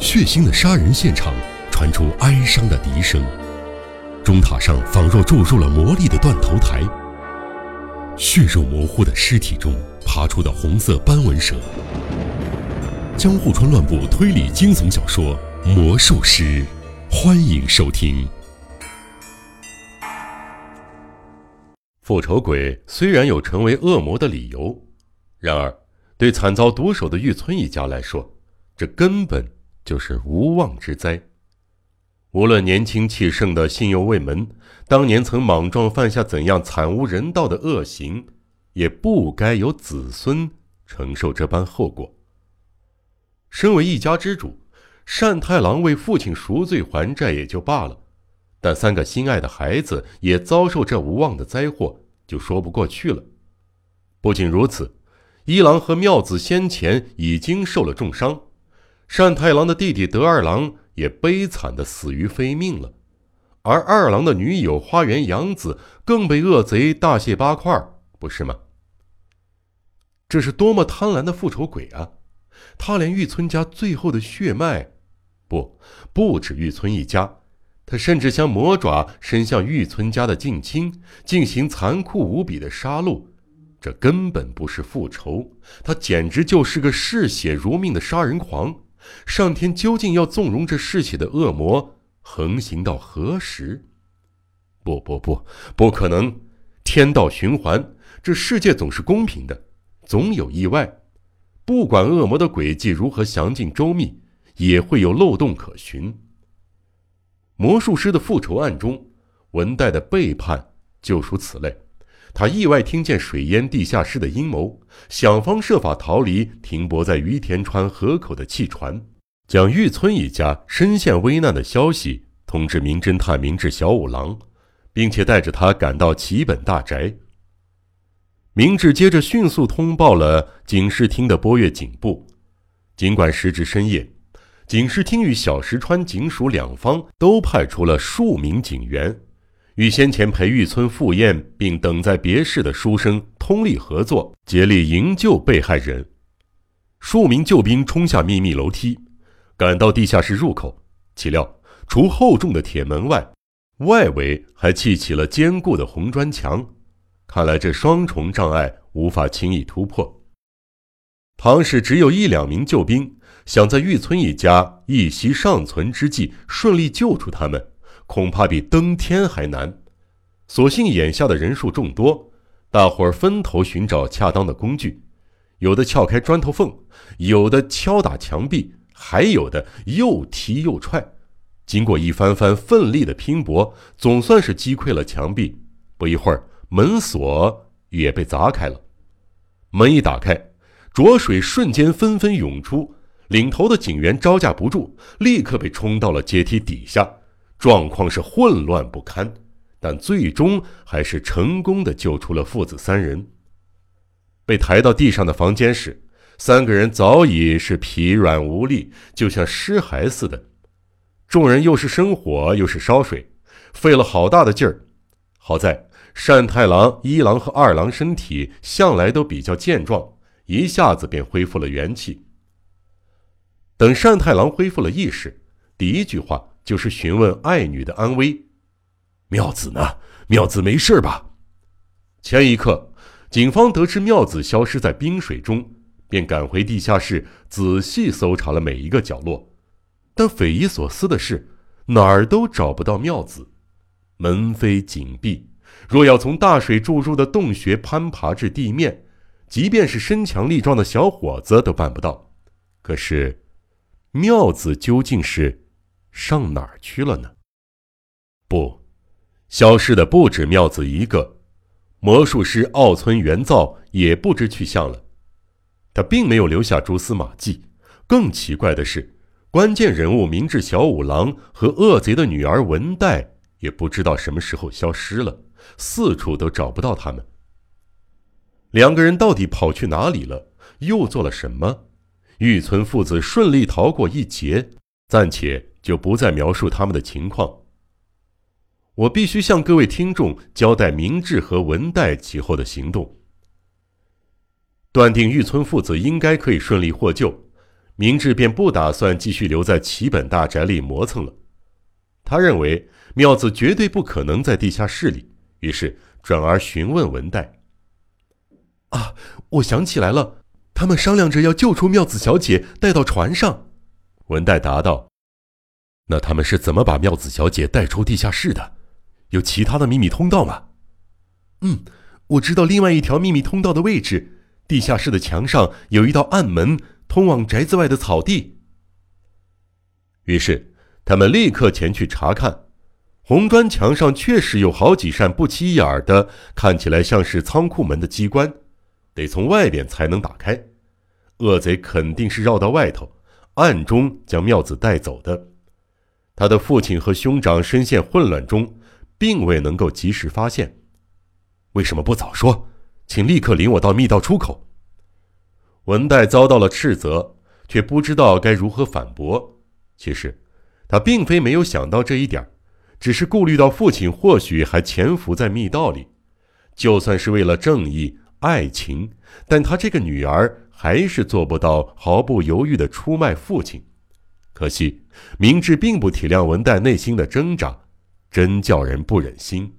血腥的杀人现场传出哀伤的笛声，钟塔上仿若注入了魔力的断头台。血肉模糊的尸体中爬出的红色斑纹蛇。江户川乱步推理惊悚小说《魔术师》，欢迎收听。复仇鬼虽然有成为恶魔的理由，然而对惨遭毒手的玉村一家来说，这根本就是无妄之灾。无论年轻气盛的信右卫门当年曾莽撞犯下怎样惨无人道的恶行，也不该由子孙承受这般后果。身为一家之主，单太郎为父亲赎罪还债也就罢了。但三个心爱的孩子也遭受这无望的灾祸，就说不过去了。不仅如此，一郎和妙子先前已经受了重伤，单太郎的弟弟德二郎也悲惨的死于非命了，而二郎的女友花园洋子更被恶贼大卸八块，不是吗？这是多么贪婪的复仇鬼啊！他连玉村家最后的血脉，不，不止玉村一家。他甚至将魔爪伸向玉村家的近亲，进行残酷无比的杀戮。这根本不是复仇，他简直就是个嗜血如命的杀人狂。上天究竟要纵容这嗜血的恶魔横行到何时？不不不，不可能！天道循环，这世界总是公平的，总有意外。不管恶魔的诡计如何详尽周密，也会有漏洞可循。魔术师的复仇案中，文代的背叛就属此类。他意外听见水淹地下室的阴谋，想方设法逃离停泊在于田川河口的汽船，将玉村一家深陷危难的消息通知名侦探明智小五郎，并且带着他赶到齐本大宅。明智接着迅速通报了警视厅的波月警部，尽管时至深夜。警视厅与小石川警署两方都派出了数名警员，与先前陪玉村赴宴并等在别室的书生通力合作，竭力营救被害人。数名救兵冲下秘密楼梯，赶到地下室入口，岂料除厚重的铁门外，外围还砌起了坚固的红砖墙，看来这双重障碍无法轻易突破。唐氏只有一两名救兵。想在玉村一家一息尚存之际顺利救出他们，恐怕比登天还难。所幸眼下的人数众多，大伙儿分头寻找恰当的工具，有的撬开砖头缝，有的敲打墙壁，还有的又踢又踹。经过一番番奋力的拼搏，总算是击溃了墙壁。不一会儿，门锁也被砸开了。门一打开，浊水瞬间纷纷涌出。领头的警员招架不住，立刻被冲到了阶梯底下，状况是混乱不堪，但最终还是成功的救出了父子三人。被抬到地上的房间时，三个人早已是疲软无力，就像尸骸似的。众人又是生火又是烧水，费了好大的劲儿。好在单太郎、一郎和二郎身体向来都比较健壮，一下子便恢复了元气。等单太郎恢复了意识，第一句话就是询问爱女的安危。妙子呢？妙子没事吧？前一刻，警方得知妙子消失在冰水中，便赶回地下室仔细搜查了每一个角落。但匪夷所思的是，哪儿都找不到妙子。门扉紧闭，若要从大水注入的洞穴攀爬至地面，即便是身强力壮的小伙子都办不到。可是。妙子究竟是上哪儿去了呢？不，消失的不止妙子一个，魔术师奥村元造也不知去向了。他并没有留下蛛丝马迹。更奇怪的是，关键人物明智小五郎和恶贼的女儿文代也不知道什么时候消失了，四处都找不到他们。两个人到底跑去哪里了？又做了什么？玉村父子顺利逃过一劫，暂且就不再描述他们的情况。我必须向各位听众交代明智和文代其后的行动。断定玉村父子应该可以顺利获救，明智便不打算继续留在齐本大宅里磨蹭了。他认为妙子绝对不可能在地下室里，于是转而询问文代：“啊，我想起来了，他们商量着要救出妙子小姐，带到船上。”文代答道：“那他们是怎么把妙子小姐带出地下室的？有其他的秘密通道吗？”“嗯，我知道另外一条秘密通道的位置。地下室的墙上有一道暗门。”通往宅子外的草地。于是，他们立刻前去查看。红砖墙上确实有好几扇不起眼的、看起来像是仓库门的机关，得从外边才能打开。恶贼肯定是绕到外头，暗中将妙子带走的。他的父亲和兄长深陷混乱中，并未能够及时发现。为什么不早说？请立刻领我到密道出口。文代遭到了斥责，却不知道该如何反驳。其实，他并非没有想到这一点，只是顾虑到父亲或许还潜伏在密道里。就算是为了正义、爱情，但他这个女儿还是做不到毫不犹豫地出卖父亲。可惜，明智并不体谅文代内心的挣扎，真叫人不忍心。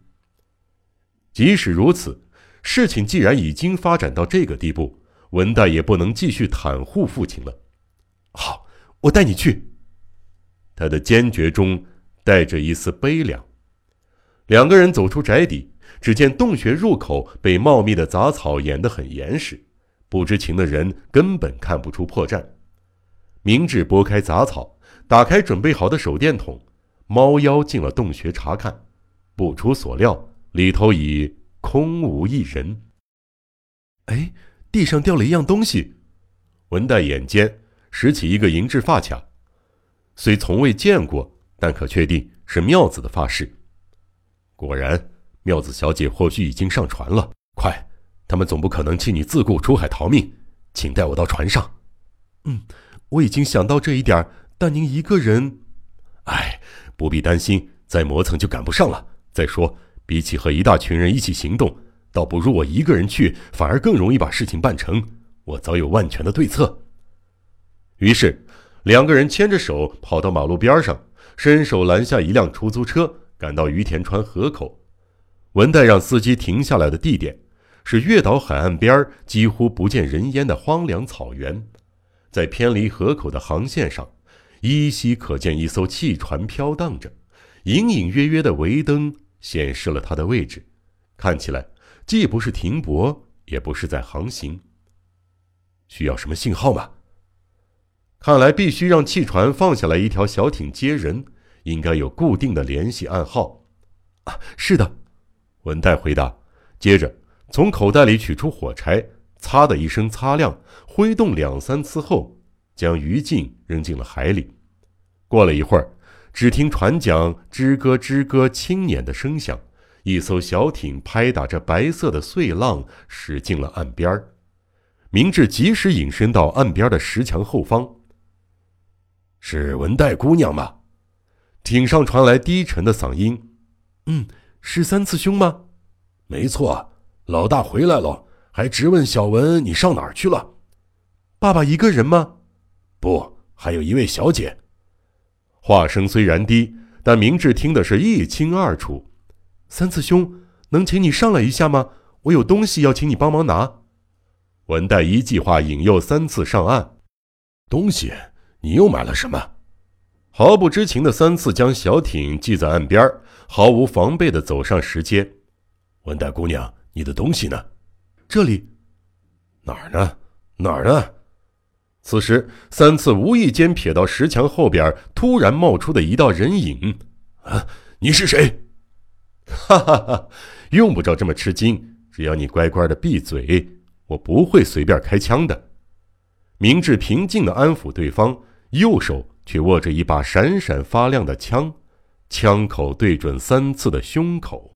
即使如此，事情既然已经发展到这个地步，文代也不能继续袒护父亲了。好，我带你去。他的坚决中带着一丝悲凉。两个人走出宅邸，只见洞穴入口被茂密的杂草掩得很严实，不知情的人根本看不出破绽。明智拨开杂草，打开准备好的手电筒，猫妖进了洞穴查看。不出所料，里头已空无一人。哎。地上掉了一样东西，文代眼尖，拾起一个银质发卡，虽从未见过，但可确定是妙子的发饰。果然，妙子小姐或许已经上船了。快，他们总不可能弃你自顾出海逃命，请带我到船上。嗯，我已经想到这一点，但您一个人，哎，不必担心，再磨蹭就赶不上了。再说，比起和一大群人一起行动。倒不如我一个人去，反而更容易把事情办成。我早有万全的对策。于是，两个人牵着手跑到马路边上，伸手拦下一辆出租车，赶到于田川河口。文代让司机停下来的地点是月岛海岸边几乎不见人烟的荒凉草原，在偏离河口的航线上，依稀可见一艘汽船飘荡着，隐隐约约的微灯显示了它的位置，看起来。既不是停泊，也不是在航行。需要什么信号吗？看来必须让汽船放下来一条小艇接人，应该有固定的联系暗号。啊，是的，文代回答。接着从口袋里取出火柴，擦的一声擦亮，挥动两三次后，将鱼镜扔进了海里。过了一会儿，只听船桨吱咯吱咯轻捻的声响。一艘小艇拍打着白色的碎浪，驶进了岸边明智及时隐身到岸边的石墙后方。是文代姑娘吗？艇上传来低沉的嗓音。嗯，是三次兄吗？没错，老大回来了，还直问小文你上哪儿去了。爸爸一个人吗？不，还有一位小姐。话声虽然低，但明智听的是一清二楚。三次兄，能请你上来一下吗？我有东西要请你帮忙拿。文代一计划引诱三次上岸。东西？你又买了什么？毫不知情的三次将小艇系在岸边，毫无防备地走上石阶。文代姑娘，你的东西呢？这里。哪儿呢？哪儿呢？此时，三次无意间瞥到石墙后边突然冒出的一道人影。啊，你是谁？哈哈哈，用不着这么吃惊，只要你乖乖的闭嘴，我不会随便开枪的。明智平静的安抚对方，右手却握着一把闪闪发亮的枪，枪口对准三次的胸口。